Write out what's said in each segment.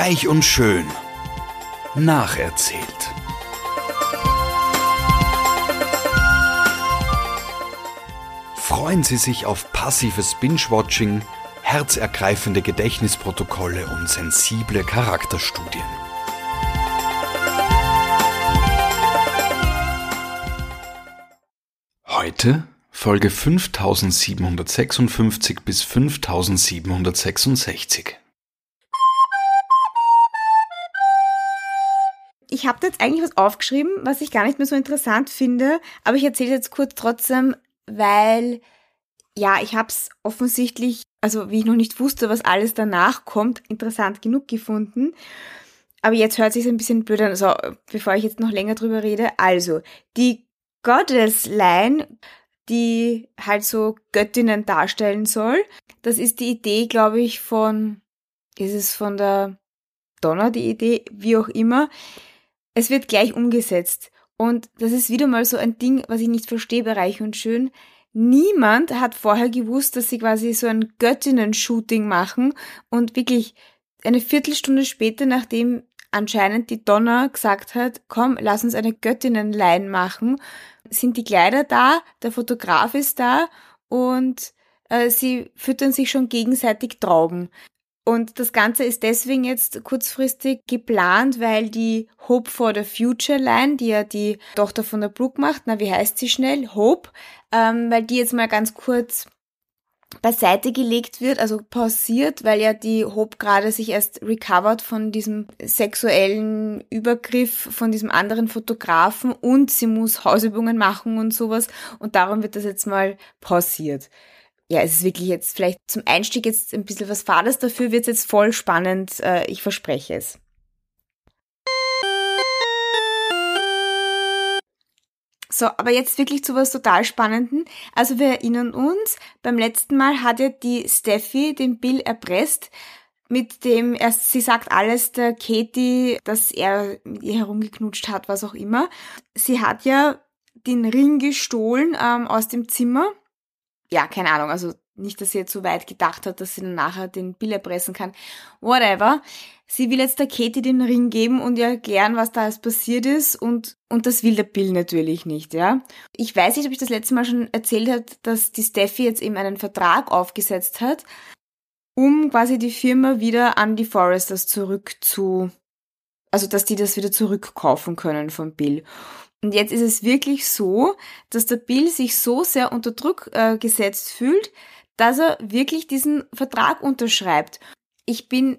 Reich und schön. Nacherzählt. Freuen Sie sich auf passives Binge-Watching, herzergreifende Gedächtnisprotokolle und sensible Charakterstudien. Heute Folge 5756 bis 5766. Ich habe jetzt eigentlich was aufgeschrieben, was ich gar nicht mehr so interessant finde, aber ich erzähle jetzt kurz trotzdem, weil ja, ich habe es offensichtlich, also wie ich noch nicht wusste, was alles danach kommt, interessant genug gefunden. Aber jetzt hört sich ein bisschen blöd an, also bevor ich jetzt noch länger drüber rede. Also, die Goddess Line die halt so Göttinnen darstellen soll. Das ist die Idee, glaube ich, von, ist es von der Donner die Idee, wie auch immer. Es wird gleich umgesetzt. Und das ist wieder mal so ein Ding, was ich nicht verstehe bei Reich und Schön. Niemand hat vorher gewusst, dass sie quasi so ein Göttinnen-Shooting machen und wirklich eine Viertelstunde später, nachdem anscheinend die Donner gesagt hat, komm, lass uns eine Göttinnenlein machen, sind die Kleider da, der Fotograf ist da und äh, sie füttern sich schon gegenseitig Trauben. Und das Ganze ist deswegen jetzt kurzfristig geplant, weil die Hope for the Future Line, die ja die Tochter von der Brooke macht, na wie heißt sie schnell? Hope, ähm, weil die jetzt mal ganz kurz beiseite gelegt wird, also pausiert, weil ja die Hope gerade sich erst recovered von diesem sexuellen Übergriff von diesem anderen Fotografen und sie muss Hausübungen machen und sowas und darum wird das jetzt mal pausiert. Ja, es ist wirklich jetzt vielleicht zum Einstieg jetzt ein bisschen was Fades, dafür wird es jetzt voll spannend, äh, ich verspreche es. So, aber jetzt wirklich zu was total Spannenden. Also wir erinnern uns, beim letzten Mal hat ja die Steffi den Bill erpresst, mit dem erst sie sagt alles der Katie, dass er mit ihr herumgeknutscht hat, was auch immer. Sie hat ja den Ring gestohlen ähm, aus dem Zimmer. Ja, keine Ahnung, also nicht, dass sie jetzt so weit gedacht hat, dass sie dann nachher den Bill erpressen kann. Whatever. Sie will jetzt der Katie den Ring geben und ihr erklären, was da alles passiert ist und, und das will der Bill natürlich nicht, ja. Ich weiß nicht, ob ich das letzte Mal schon erzählt habe, dass die Steffi jetzt eben einen Vertrag aufgesetzt hat, um quasi die Firma wieder an die Foresters zurück zu, also dass die das wieder zurückkaufen können von Bill. Und jetzt ist es wirklich so, dass der Bill sich so sehr unter Druck äh, gesetzt fühlt, dass er wirklich diesen Vertrag unterschreibt. Ich bin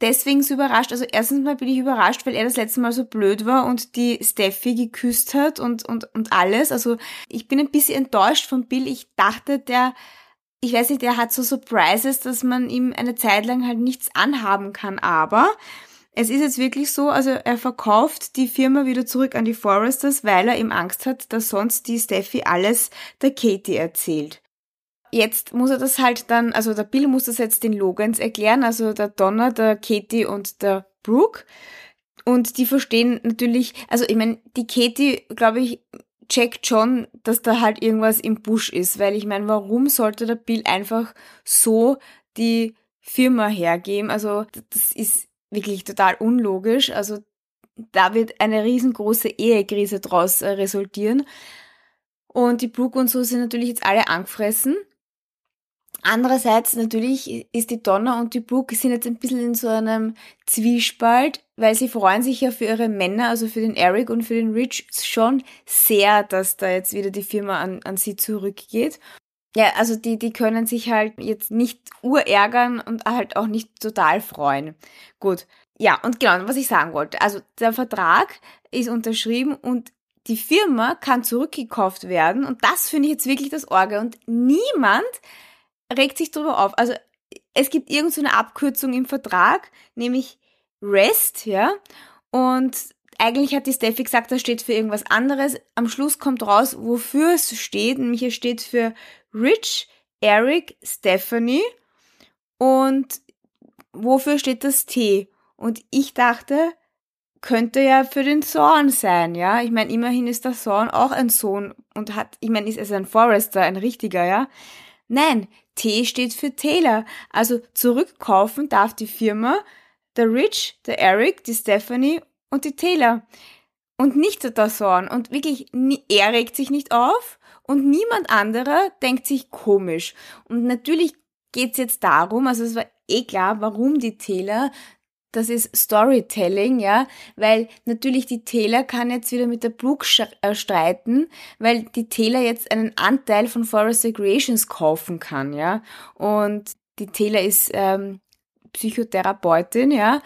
deswegen so überrascht. Also erstens mal bin ich überrascht, weil er das letzte Mal so blöd war und die Steffi geküsst hat und, und, und alles. Also ich bin ein bisschen enttäuscht von Bill. Ich dachte, der, ich weiß nicht, der hat so Surprises, dass man ihm eine Zeit lang halt nichts anhaben kann. Aber es ist jetzt wirklich so, also er verkauft die Firma wieder zurück an die Foresters, weil er eben Angst hat, dass sonst die Steffi alles der Katie erzählt. Jetzt muss er das halt dann, also der Bill muss das jetzt den Logans erklären, also der Donner, der Katie und der Brooke. Und die verstehen natürlich, also ich meine, die Katie, glaube ich, checkt schon, dass da halt irgendwas im Busch ist, weil ich meine, warum sollte der Bill einfach so die Firma hergeben? Also das ist wirklich total unlogisch. Also da wird eine riesengroße Ehekrise draus äh, resultieren. Und die Brooke und so sind natürlich jetzt alle angefressen. Andererseits natürlich ist die Donna und die Brooke sind jetzt ein bisschen in so einem Zwiespalt, weil sie freuen sich ja für ihre Männer, also für den Eric und für den Rich schon sehr, dass da jetzt wieder die Firma an, an sie zurückgeht. Ja, also die, die können sich halt jetzt nicht urärgern und halt auch nicht total freuen. Gut. Ja, und genau, was ich sagen wollte. Also der Vertrag ist unterschrieben und die Firma kann zurückgekauft werden und das finde ich jetzt wirklich das Orge und niemand regt sich darüber auf. Also es gibt irgendeine so Abkürzung im Vertrag, nämlich REST, ja. Und eigentlich hat die Steffi gesagt, das steht für irgendwas anderes. Am Schluss kommt raus, wofür es steht. Nämlich es steht für Rich, Eric, Stephanie. Und wofür steht das T? Und ich dachte, könnte ja für den Zorn sein, ja. Ich meine, immerhin ist der Zorn auch ein Sohn und hat, ich meine, ist es ein Forester, ein richtiger, ja. Nein, T steht für Taylor. Also zurückkaufen darf die Firma der Rich, der Eric, die Stephanie und die Taylor. Und nicht der Dawson. Und wirklich, er regt sich nicht auf und niemand anderer denkt sich komisch. Und natürlich geht's jetzt darum, also es war eh klar, warum die Taylor das ist Storytelling, ja, weil natürlich die Taylor kann jetzt wieder mit der Brooke äh, streiten, weil die Taylor jetzt einen Anteil von Forest Creations kaufen kann, ja, und die Taylor ist ähm, Psychotherapeutin, ja,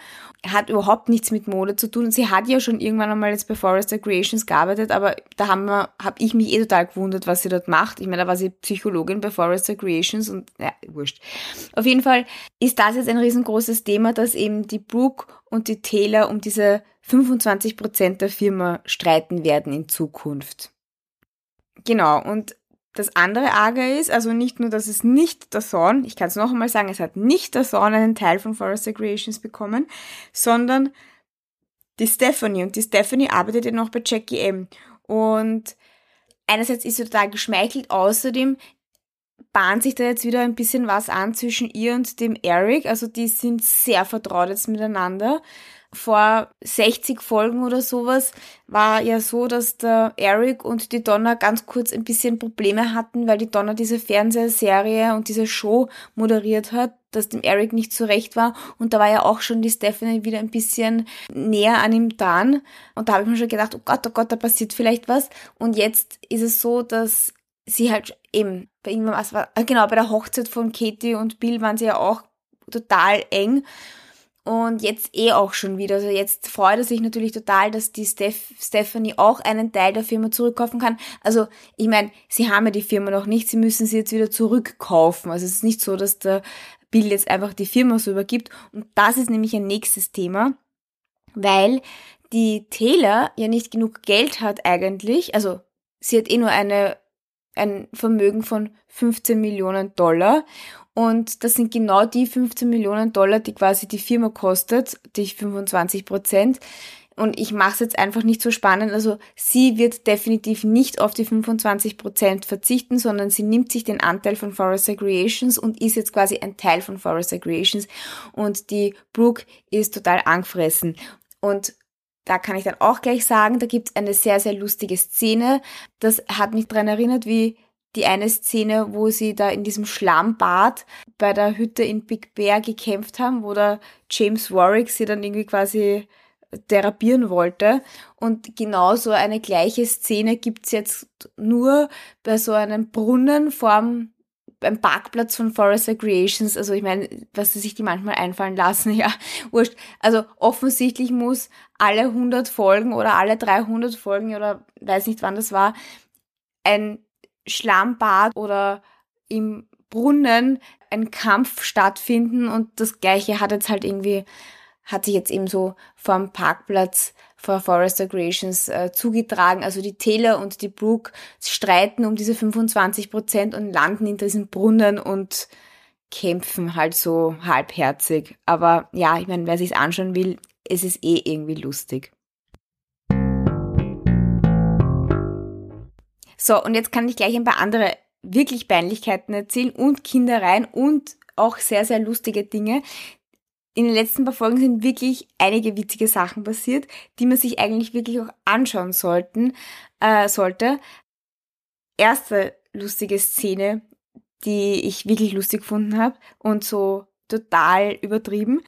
hat überhaupt nichts mit Mode zu tun. Sie hat ja schon irgendwann einmal jetzt bei Forrester Creations gearbeitet, aber da habe ich mich eh total gewundert, was sie dort macht. Ich meine, da war sie Psychologin bei Forrester Creations und ja, wurscht. Auf jeden Fall ist das jetzt ein riesengroßes Thema, dass eben die Brooke und die Taylor um diese 25 Prozent der Firma streiten werden in Zukunft. Genau, und das andere Arge ist, also nicht nur, dass es nicht der Zorn, ich kann es noch einmal sagen, es hat nicht der Zorn einen Teil von Forrester Creations bekommen, sondern die Stephanie. Und die Stephanie arbeitet ja noch bei Jackie M. Und einerseits ist sie total geschmeichelt, außerdem bahnt sich da jetzt wieder ein bisschen was an zwischen ihr und dem Eric. Also die sind sehr vertraut jetzt miteinander vor 60 Folgen oder sowas war ja so, dass der Eric und die Donna ganz kurz ein bisschen Probleme hatten, weil die Donna diese Fernsehserie und diese Show moderiert hat, dass dem Eric nicht zurecht war. Und da war ja auch schon die Stephanie wieder ein bisschen näher an ihm dran. Und da habe ich mir schon gedacht, oh Gott, oh Gott, da passiert vielleicht was. Und jetzt ist es so, dass sie halt eben bei irgendwann was war, genau, bei der Hochzeit von Katie und Bill waren sie ja auch total eng. Und jetzt eh auch schon wieder. Also jetzt freut er sich natürlich total, dass die Steph Stephanie auch einen Teil der Firma zurückkaufen kann. Also ich meine, sie haben ja die Firma noch nicht, sie müssen sie jetzt wieder zurückkaufen. Also es ist nicht so, dass der Bill jetzt einfach die Firma so übergibt. Und das ist nämlich ein nächstes Thema, weil die Taylor ja nicht genug Geld hat eigentlich. Also sie hat eh nur eine, ein Vermögen von 15 Millionen Dollar und das sind genau die 15 Millionen Dollar, die quasi die Firma kostet, die 25 Prozent. Und ich mache es jetzt einfach nicht so spannend. Also sie wird definitiv nicht auf die 25 Prozent verzichten, sondern sie nimmt sich den Anteil von Forest Creations und ist jetzt quasi ein Teil von Forest Creations. Und die Brooke ist total angefressen. Und da kann ich dann auch gleich sagen, da gibt es eine sehr, sehr lustige Szene. Das hat mich daran erinnert, wie die eine Szene, wo sie da in diesem Schlammbad bei der Hütte in Big Bear gekämpft haben, wo der James Warwick sie dann irgendwie quasi therapieren wollte. Und genauso eine gleiche Szene gibt's jetzt nur bei so einem Brunnen vorm beim Parkplatz von Forest Creations, also ich meine, was sie sich die manchmal einfallen lassen, ja, wurscht. Also offensichtlich muss alle 100 Folgen oder alle 300 Folgen oder weiß nicht wann das war, ein Schlammbad oder im Brunnen ein Kampf stattfinden und das gleiche hat jetzt halt irgendwie, hat sich jetzt eben so vom Parkplatz vor Forester Creations äh, zugetragen. Also die Taylor und die Brooke streiten um diese 25 Prozent und landen in diesem Brunnen und kämpfen halt so halbherzig. Aber ja, ich meine, wer sich's anschauen will, es ist eh irgendwie lustig. So, und jetzt kann ich gleich ein paar andere wirklich Peinlichkeiten erzählen und Kindereien und auch sehr, sehr lustige Dinge. In den letzten paar Folgen sind wirklich einige witzige Sachen passiert, die man sich eigentlich wirklich auch anschauen sollten, äh, sollte. Erste lustige Szene, die ich wirklich lustig gefunden habe und so total übertrieben.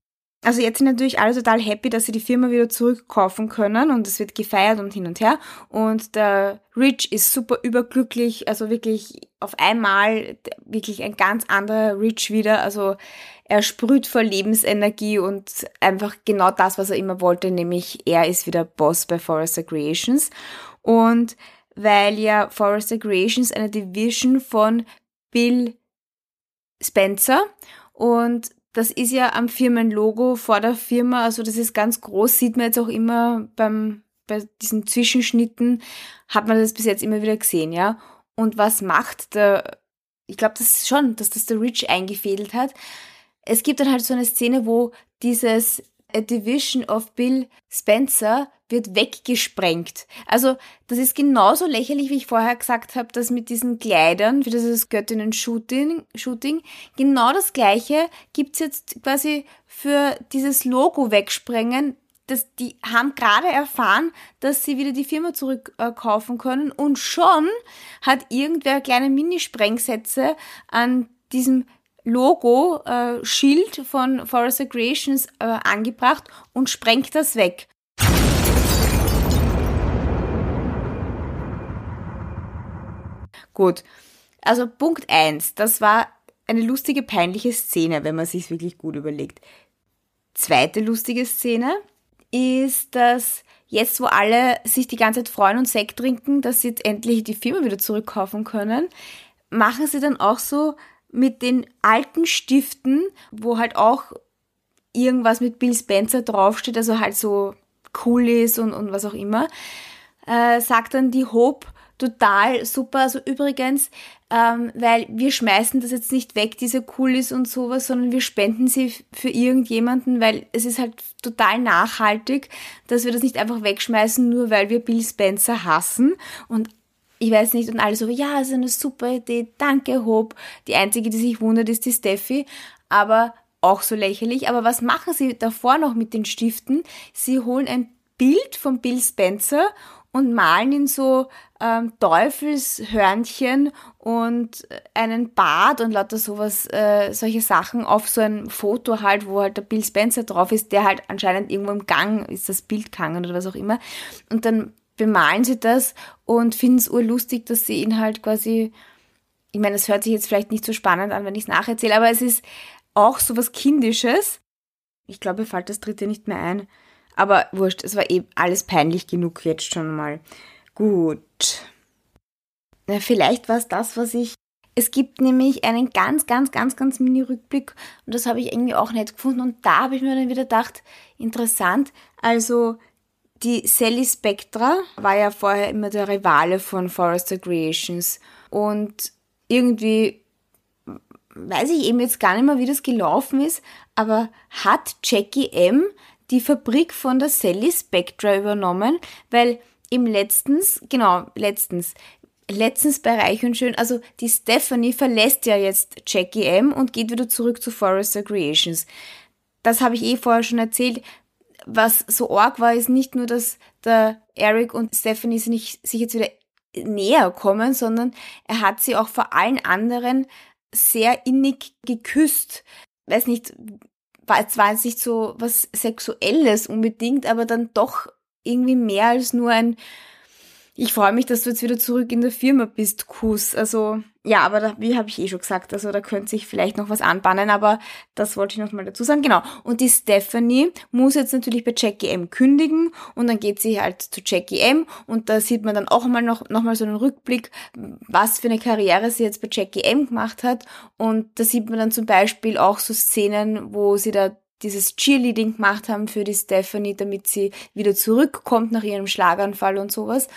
Also jetzt sind natürlich alle total happy, dass sie die Firma wieder zurückkaufen können und es wird gefeiert und hin und her. Und der Rich ist super überglücklich, also wirklich auf einmal wirklich ein ganz anderer Rich wieder. Also er sprüht vor Lebensenergie und einfach genau das, was er immer wollte, nämlich er ist wieder Boss bei Forrester Creations. Und weil ja Forrester Creations eine Division von Bill Spencer und das ist ja am Firmenlogo vor der Firma, also das ist ganz groß, sieht man jetzt auch immer beim, bei diesen Zwischenschnitten, hat man das bis jetzt immer wieder gesehen, ja. Und was macht der, ich glaube das ist schon, dass das der Rich eingefädelt hat. Es gibt dann halt so eine Szene, wo dieses A Division of Bill Spencer wird weggesprengt. Also das ist genauso lächerlich, wie ich vorher gesagt habe, dass mit diesen Kleidern für dieses Göttinnen-Shooting, Shooting, genau das gleiche gibt's jetzt quasi für dieses Logo wegsprengen. Das, die haben gerade erfahren, dass sie wieder die Firma zurückkaufen äh, können und schon hat irgendwer kleine Mini-Sprengsätze an diesem Logo, äh, Schild von Forrester Creations äh, angebracht und sprengt das weg. Gut. Also Punkt eins, das war eine lustige, peinliche Szene, wenn man sich wirklich gut überlegt. Zweite lustige Szene ist, dass jetzt, wo alle sich die ganze Zeit freuen und Sekt trinken, dass sie jetzt endlich die Firma wieder zurückkaufen können, machen sie dann auch so mit den alten Stiften, wo halt auch irgendwas mit Bill Spencer draufsteht, also halt so cool ist und, und was auch immer, äh, sagt dann die Hope total super. Also übrigens, ähm, weil wir schmeißen das jetzt nicht weg, diese Coolies und sowas, sondern wir spenden sie für irgendjemanden, weil es ist halt total nachhaltig, dass wir das nicht einfach wegschmeißen, nur weil wir Bill Spencer hassen. Und ich weiß nicht, und alle so, ja, ist eine super Idee, danke, Hope. Die einzige, die sich wundert, ist die Steffi, aber auch so lächerlich. Aber was machen sie davor noch mit den Stiften? Sie holen ein Bild von Bill Spencer und malen ihn so ähm, Teufelshörnchen und einen Bart und lauter sowas, äh, solche Sachen auf so ein Foto halt, wo halt der Bill Spencer drauf ist, der halt anscheinend irgendwo im Gang ist, das Bild gegangen oder was auch immer. Und dann bemalen sie das und finden es urlustig, dass sie ihn halt quasi, ich meine, es hört sich jetzt vielleicht nicht so spannend an, wenn ich es nacherzähle, aber es ist auch so was Kindisches. Ich glaube, mir fällt das dritte nicht mehr ein. Aber wurscht, es war eh alles peinlich genug jetzt schon mal. Gut. Na, vielleicht war es das, was ich. Es gibt nämlich einen ganz, ganz, ganz, ganz Mini-Rückblick und das habe ich irgendwie auch nicht gefunden. Und da habe ich mir dann wieder gedacht, interessant. Also die Sally Spectra war ja vorher immer der Rivale von Forrester Creations und irgendwie weiß ich eben jetzt gar nicht mehr, wie das gelaufen ist, aber hat Jackie M die Fabrik von der Sally Spectra übernommen, weil im letztens, genau, letztens, letztens bei Reich und Schön, also die Stephanie verlässt ja jetzt Jackie M und geht wieder zurück zu Forrester Creations. Das habe ich eh vorher schon erzählt was so arg war, ist nicht nur, dass der Eric und Stephanie sich, jetzt wieder näher kommen, sondern er hat sie auch vor allen anderen sehr innig geküsst. Weiß nicht, es war jetzt nicht so was Sexuelles unbedingt, aber dann doch irgendwie mehr als nur ein ich freue mich, dass du jetzt wieder zurück in der Firma bist, Kuss. Also, ja, aber da, wie habe ich eh schon gesagt, also da könnte sich vielleicht noch was anbahnen, aber das wollte ich noch mal dazu sagen. Genau. Und die Stephanie muss jetzt natürlich bei Jackie M kündigen und dann geht sie halt zu Jackie M und da sieht man dann auch mal noch, noch mal so einen Rückblick, was für eine Karriere sie jetzt bei Jackie M gemacht hat. Und da sieht man dann zum Beispiel auch so Szenen, wo sie da dieses Cheerleading gemacht haben für die Stephanie, damit sie wieder zurückkommt nach ihrem Schlaganfall und sowas.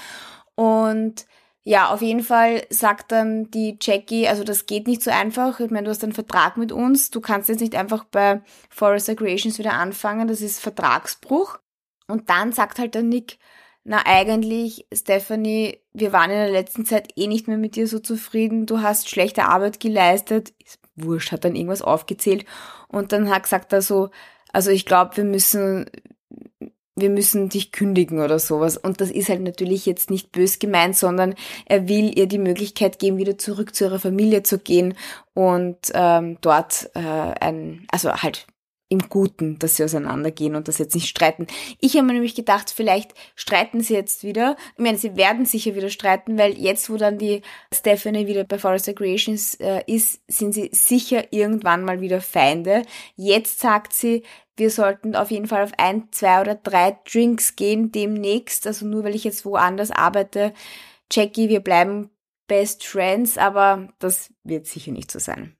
Und ja, auf jeden Fall sagt dann die Jackie, also das geht nicht so einfach. Ich meine, du hast einen Vertrag mit uns. Du kannst jetzt nicht einfach bei Forest Creations wieder anfangen. Das ist Vertragsbruch. Und dann sagt halt der Nick, na eigentlich, Stephanie, wir waren in der letzten Zeit eh nicht mehr mit dir so zufrieden. Du hast schlechte Arbeit geleistet. Wurscht, hat dann irgendwas aufgezählt. Und dann hat gesagt er so, also ich glaube, wir müssen, wir müssen dich kündigen oder sowas. Und das ist halt natürlich jetzt nicht bös gemeint, sondern er will ihr die Möglichkeit geben, wieder zurück zu ihrer Familie zu gehen und ähm, dort äh, ein, also halt im Guten, dass sie auseinandergehen und das jetzt nicht streiten. Ich habe mir nämlich gedacht, vielleicht streiten sie jetzt wieder. Ich meine, sie werden sicher wieder streiten, weil jetzt, wo dann die Stephanie wieder bei Forest Creations äh, ist, sind sie sicher irgendwann mal wieder Feinde. Jetzt sagt sie, wir sollten auf jeden Fall auf ein, zwei oder drei Drinks gehen demnächst. Also nur weil ich jetzt woanders arbeite. Jackie, wir bleiben Best Friends, aber das wird sicher nicht so sein.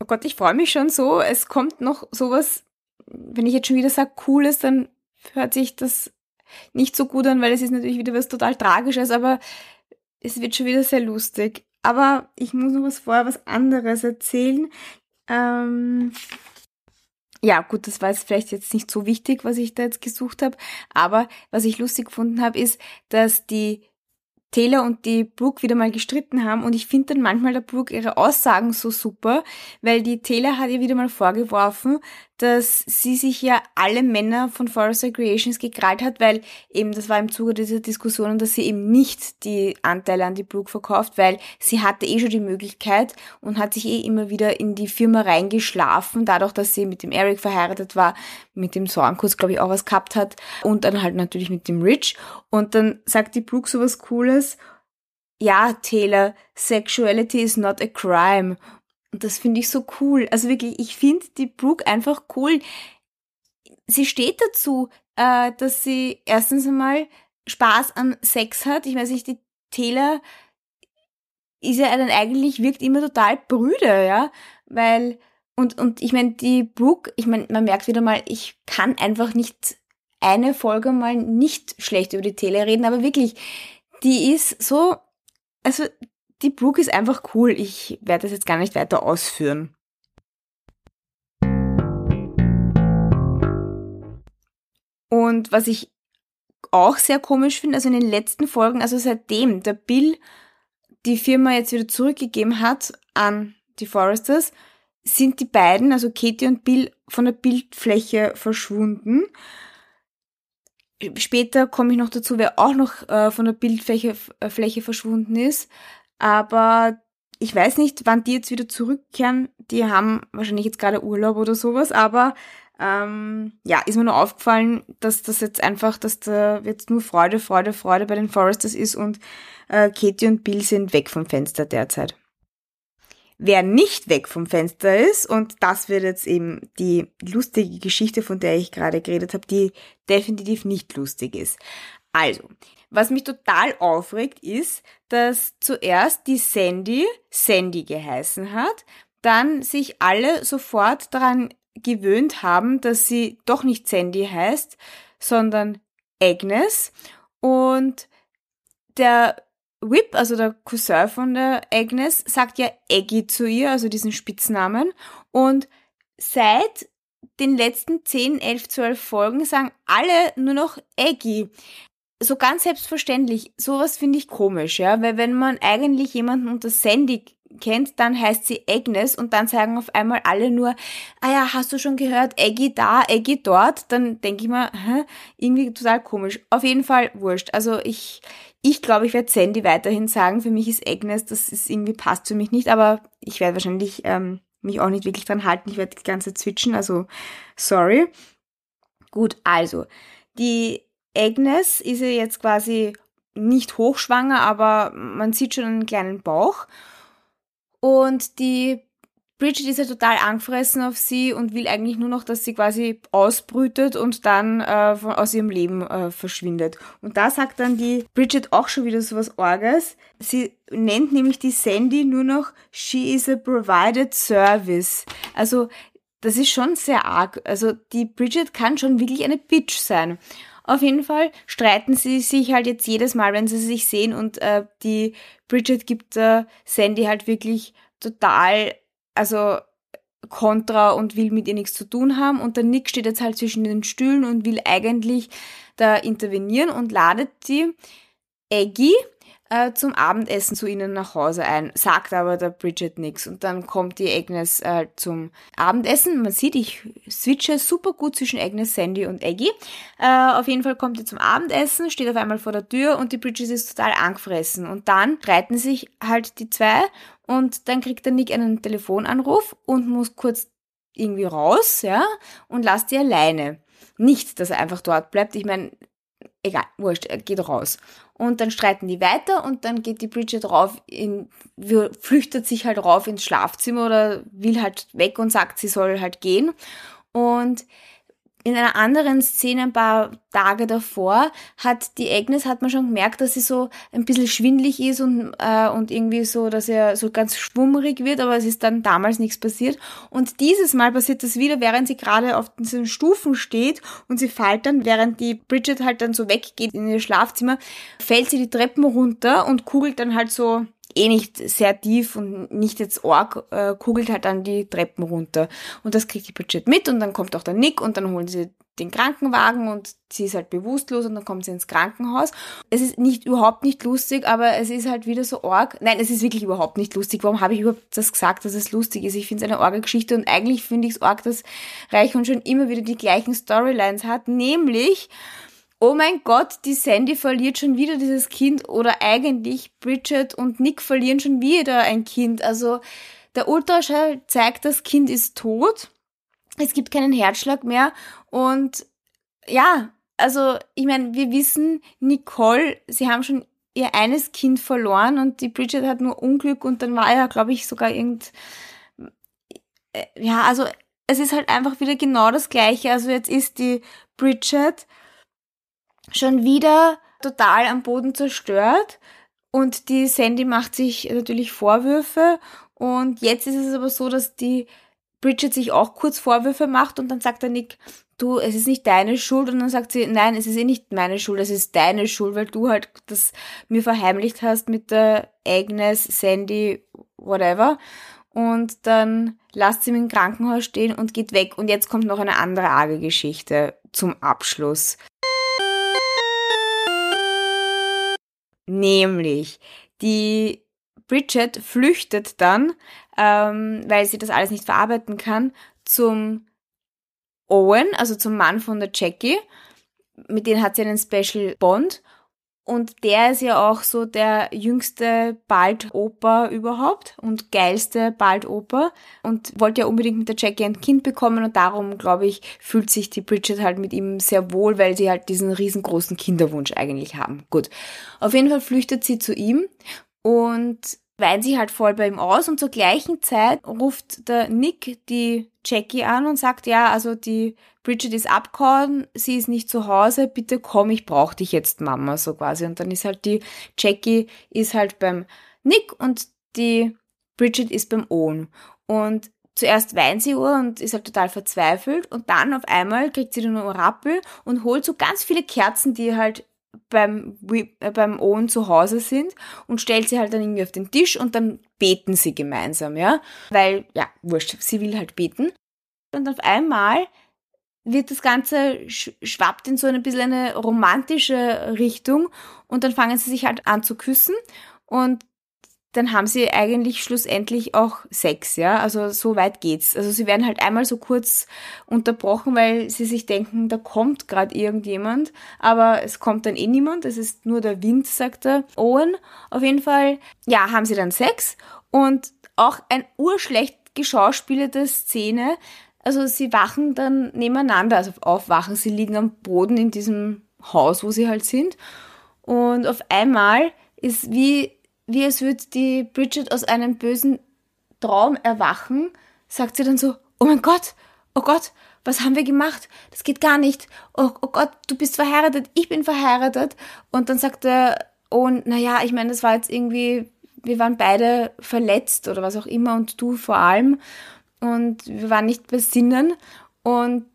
Oh Gott, ich freue mich schon so. Es kommt noch sowas, wenn ich jetzt schon wieder sage, cooles, dann hört sich das nicht so gut an, weil es ist natürlich wieder was total Tragisches, aber es wird schon wieder sehr lustig. Aber ich muss noch was vorher was anderes erzählen. Ähm, ja, gut, das war jetzt vielleicht jetzt nicht so wichtig, was ich da jetzt gesucht habe, aber was ich lustig gefunden habe, ist, dass die Taylor und die Brooke wieder mal gestritten haben. Und ich finde dann manchmal der Brooke ihre Aussagen so super, weil die Taylor hat ihr wieder mal vorgeworfen, dass sie sich ja alle Männer von Forrester Creations gekrallt hat, weil eben das war im Zuge dieser Diskussion, dass sie eben nicht die Anteile an die Brooke verkauft, weil sie hatte eh schon die Möglichkeit und hat sich eh immer wieder in die Firma reingeschlafen, dadurch, dass sie mit dem Eric verheiratet war, mit dem Sorgenkuss, glaube ich, auch was gehabt hat und dann halt natürlich mit dem Rich und dann sagt die Brooke sowas Cooles, ja, Taylor, sexuality is not a crime. Und das finde ich so cool. Also wirklich, ich finde die Brooke einfach cool. Sie steht dazu, äh, dass sie erstens einmal Spaß an Sex hat. Ich weiß nicht, die Taylor ist ja dann eigentlich, wirkt immer total brüde, ja, weil, und, und ich meine, die Brooke, ich meine, man merkt wieder mal, ich kann einfach nicht eine Folge mal nicht schlecht über die Taylor reden, aber wirklich, die ist so, also die Brooke ist einfach cool. Ich werde das jetzt gar nicht weiter ausführen. Und was ich auch sehr komisch finde, also in den letzten Folgen, also seitdem der Bill die Firma jetzt wieder zurückgegeben hat an die Foresters, sind die beiden, also Katie und Bill, von der Bildfläche verschwunden. Später komme ich noch dazu, wer auch noch äh, von der Bildfläche äh, Fläche verschwunden ist. Aber ich weiß nicht, wann die jetzt wieder zurückkehren. Die haben wahrscheinlich jetzt gerade Urlaub oder sowas, aber ähm, ja, ist mir nur aufgefallen, dass das jetzt einfach, dass da jetzt nur Freude, Freude, Freude bei den Foresters ist und äh, Katie und Bill sind weg vom Fenster derzeit. Wer nicht weg vom Fenster ist, und das wird jetzt eben die lustige Geschichte, von der ich gerade geredet habe, die definitiv nicht lustig ist. Also, was mich total aufregt, ist, dass zuerst die Sandy Sandy geheißen hat, dann sich alle sofort daran gewöhnt haben, dass sie doch nicht Sandy heißt, sondern Agnes und der Whip, also der Cousin von der Agnes, sagt ja Aggie zu ihr, also diesen Spitznamen. Und seit den letzten 10, 11, 12 Folgen sagen alle nur noch Aggie. So ganz selbstverständlich, sowas finde ich komisch, ja, weil wenn man eigentlich jemanden unter Sandy kennt, dann heißt sie Agnes und dann sagen auf einmal alle nur, ah ja, hast du schon gehört, Aggie da, Aggie dort, dann denke ich mir, hä, irgendwie total komisch. Auf jeden Fall wurscht. Also ich, ich glaube, ich werde Sandy weiterhin sagen. Für mich ist Agnes, das ist irgendwie passt für mich nicht, aber ich werde wahrscheinlich ähm, mich auch nicht wirklich dran halten. Ich werde die ganze Zeit switchen, also sorry. Gut, also die Agnes ist ja jetzt quasi nicht hochschwanger, aber man sieht schon einen kleinen Bauch. Und die Bridget ist ja total angefressen auf sie und will eigentlich nur noch, dass sie quasi ausbrütet und dann äh, von, aus ihrem Leben äh, verschwindet. Und da sagt dann die Bridget auch schon wieder so was Orges. Sie nennt nämlich die Sandy nur noch She is a provided service. Also das ist schon sehr arg. Also die Bridget kann schon wirklich eine Bitch sein. Auf jeden Fall streiten sie sich halt jetzt jedes Mal, wenn sie sich sehen und äh, die Bridget gibt äh, Sandy halt wirklich total, also kontra und will mit ihr nichts zu tun haben und der Nick steht jetzt halt zwischen den Stühlen und will eigentlich da intervenieren und ladet die Aggie äh, zum Abendessen zu ihnen nach Hause ein, sagt aber der Bridget nichts. Und dann kommt die Agnes äh, zum Abendessen. Man sieht, ich switche super gut zwischen Agnes, Sandy und Aggie. Äh, auf jeden Fall kommt sie zum Abendessen, steht auf einmal vor der Tür und die Bridget ist total angefressen. Und dann reiten sich halt die zwei und dann kriegt der Nick einen Telefonanruf und muss kurz irgendwie raus, ja, und lasst die alleine. Nicht, dass er einfach dort bleibt. Ich meine, egal, wurscht, er geht raus. Und dann streiten die weiter und dann geht die Bridget rauf in, flüchtet sich halt rauf ins Schlafzimmer oder will halt weg und sagt, sie soll halt gehen. Und in einer anderen Szene ein paar Tage davor hat die Agnes, hat man schon gemerkt, dass sie so ein bisschen schwindlig ist und, äh, und irgendwie so, dass er so ganz schwummerig wird, aber es ist dann damals nichts passiert. Und dieses Mal passiert das wieder, während sie gerade auf diesen Stufen steht und sie fällt dann, während die Bridget halt dann so weggeht in ihr Schlafzimmer, fällt sie die Treppen runter und kugelt dann halt so eh nicht sehr tief und nicht jetzt arg, äh, kugelt halt dann die Treppen runter. Und das kriegt die Bridget mit und dann kommt auch der Nick und dann holen sie den Krankenwagen und sie ist halt bewusstlos und dann kommt sie ins Krankenhaus. Es ist nicht überhaupt nicht lustig, aber es ist halt wieder so arg. Nein, es ist wirklich überhaupt nicht lustig. Warum habe ich überhaupt das gesagt, dass es lustig ist? Ich finde es eine arge Geschichte und eigentlich finde ich es arg, dass Reichhund schon immer wieder die gleichen Storylines hat, nämlich oh mein Gott, die Sandy verliert schon wieder dieses Kind oder eigentlich Bridget und Nick verlieren schon wieder ein Kind. Also der Ultraschall zeigt, das Kind ist tot. Es gibt keinen Herzschlag mehr und ja, also ich meine, wir wissen, Nicole, sie haben schon ihr eines Kind verloren und die Bridget hat nur Unglück und dann war ja, glaube ich, sogar irgend äh, ja, also es ist halt einfach wieder genau das gleiche. Also jetzt ist die Bridget schon wieder total am Boden zerstört und die Sandy macht sich natürlich Vorwürfe und jetzt ist es aber so, dass die Bridget sich auch kurz Vorwürfe macht und dann sagt der Nick, du, es ist nicht deine Schuld und dann sagt sie, nein, es ist eh nicht meine Schuld, es ist deine Schuld, weil du halt das mir verheimlicht hast mit der Agnes, Sandy, whatever. Und dann lasst sie im Krankenhaus stehen und geht weg. Und jetzt kommt noch eine andere arge Geschichte zum Abschluss. Nämlich, die Bridget flüchtet dann, ähm, weil sie das alles nicht verarbeiten kann, zum Owen, also zum Mann von der Jackie. Mit denen hat sie einen Special Bond. Und der ist ja auch so der jüngste Baldoper überhaupt und geilste Baldoper und wollte ja unbedingt mit der Jackie ein Kind bekommen und darum, glaube ich, fühlt sich die Bridget halt mit ihm sehr wohl, weil sie halt diesen riesengroßen Kinderwunsch eigentlich haben. Gut. Auf jeden Fall flüchtet sie zu ihm und weint sie halt voll bei ihm aus und zur gleichen Zeit ruft der Nick die Jackie an und sagt, ja, also die Bridget ist abgehauen, sie ist nicht zu Hause, bitte komm, ich brauch dich jetzt, Mama, so quasi. Und dann ist halt die Jackie ist halt beim Nick und die Bridget ist beim Owen. Und zuerst weint sie Uhr und ist halt total verzweifelt und dann auf einmal kriegt sie nur Rappel und holt so ganz viele Kerzen, die halt beim, äh, beim Owen zu Hause sind und stellt sie halt dann irgendwie auf den Tisch und dann beten sie gemeinsam, ja. Weil, ja, wurscht, sie will halt beten. Und auf einmal wird das Ganze schwappt in so ein bisschen eine romantische Richtung und dann fangen sie sich halt an zu küssen und dann haben sie eigentlich schlussendlich auch Sex, ja. Also so weit geht's. Also sie werden halt einmal so kurz unterbrochen, weil sie sich denken, da kommt gerade irgendjemand, aber es kommt dann eh niemand. Es ist nur der Wind, sagt der Owen. Auf jeden Fall, ja, haben sie dann Sex und auch ein urschlecht geschauspielerte Szene. Also sie wachen dann nebeneinander, also aufwachen. Sie liegen am Boden in diesem Haus, wo sie halt sind. Und auf einmal ist wie wie es würde die Bridget aus einem bösen Traum erwachen, sagt sie dann so, oh mein Gott, oh Gott, was haben wir gemacht? Das geht gar nicht. Oh, oh Gott, du bist verheiratet, ich bin verheiratet. Und dann sagt er, oh, naja, ich meine, das war jetzt irgendwie, wir waren beide verletzt oder was auch immer und du vor allem. Und wir waren nicht bei Sinnen. Und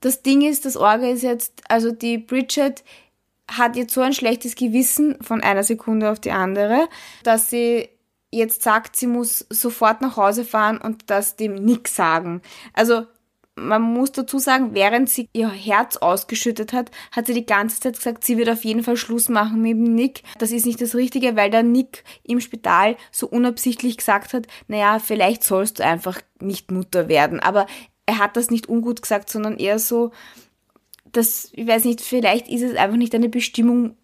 das Ding ist, das Orge ist jetzt, also die Bridget hat jetzt so ein schlechtes Gewissen von einer Sekunde auf die andere, dass sie jetzt sagt, sie muss sofort nach Hause fahren und das dem Nick sagen. Also man muss dazu sagen, während sie ihr Herz ausgeschüttet hat, hat sie die ganze Zeit gesagt, sie wird auf jeden Fall Schluss machen mit dem Nick. Das ist nicht das Richtige, weil der Nick im Spital so unabsichtlich gesagt hat, naja, vielleicht sollst du einfach nicht Mutter werden. Aber er hat das nicht ungut gesagt, sondern eher so, das, ich weiß nicht, vielleicht ist es einfach nicht eine Bestimmung,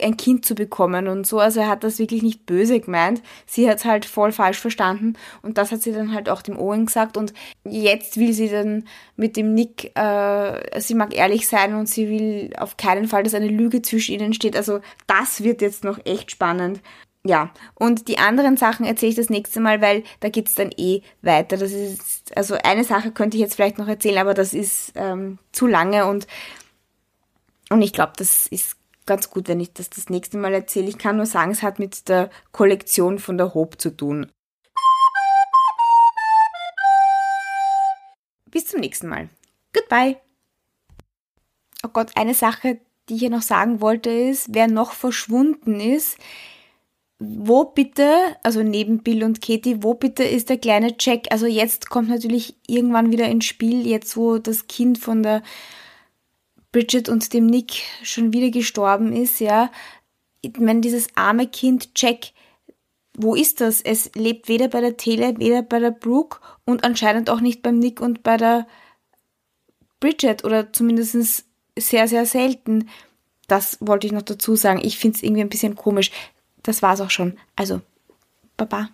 ein Kind zu bekommen und so. Also er hat das wirklich nicht böse gemeint. Sie hat es halt voll falsch verstanden und das hat sie dann halt auch dem Owen gesagt und jetzt will sie dann mit dem Nick, äh, sie mag ehrlich sein und sie will auf keinen Fall, dass eine Lüge zwischen ihnen steht. Also das wird jetzt noch echt spannend. Ja, und die anderen Sachen erzähle ich das nächste Mal, weil da geht's dann eh weiter. Das ist, also eine Sache könnte ich jetzt vielleicht noch erzählen, aber das ist ähm, zu lange und, und ich glaube, das ist ganz gut, wenn ich das das nächste Mal erzähle. Ich kann nur sagen, es hat mit der Kollektion von der Hope zu tun. Bis zum nächsten Mal. Goodbye. Oh Gott, eine Sache, die ich hier noch sagen wollte, ist, wer noch verschwunden ist, wo bitte, also neben Bill und Katie, wo bitte ist der kleine Jack? Also jetzt kommt natürlich irgendwann wieder ins Spiel, jetzt wo das Kind von der Bridget und dem Nick schon wieder gestorben ist, ja. Ich meine, dieses arme Kind Jack, wo ist das? Es lebt weder bei der Tele, weder bei der Brooke und anscheinend auch nicht beim Nick und bei der Bridget oder zumindest sehr, sehr selten. Das wollte ich noch dazu sagen. Ich finde es irgendwie ein bisschen komisch. Das war's auch schon. Also, Baba.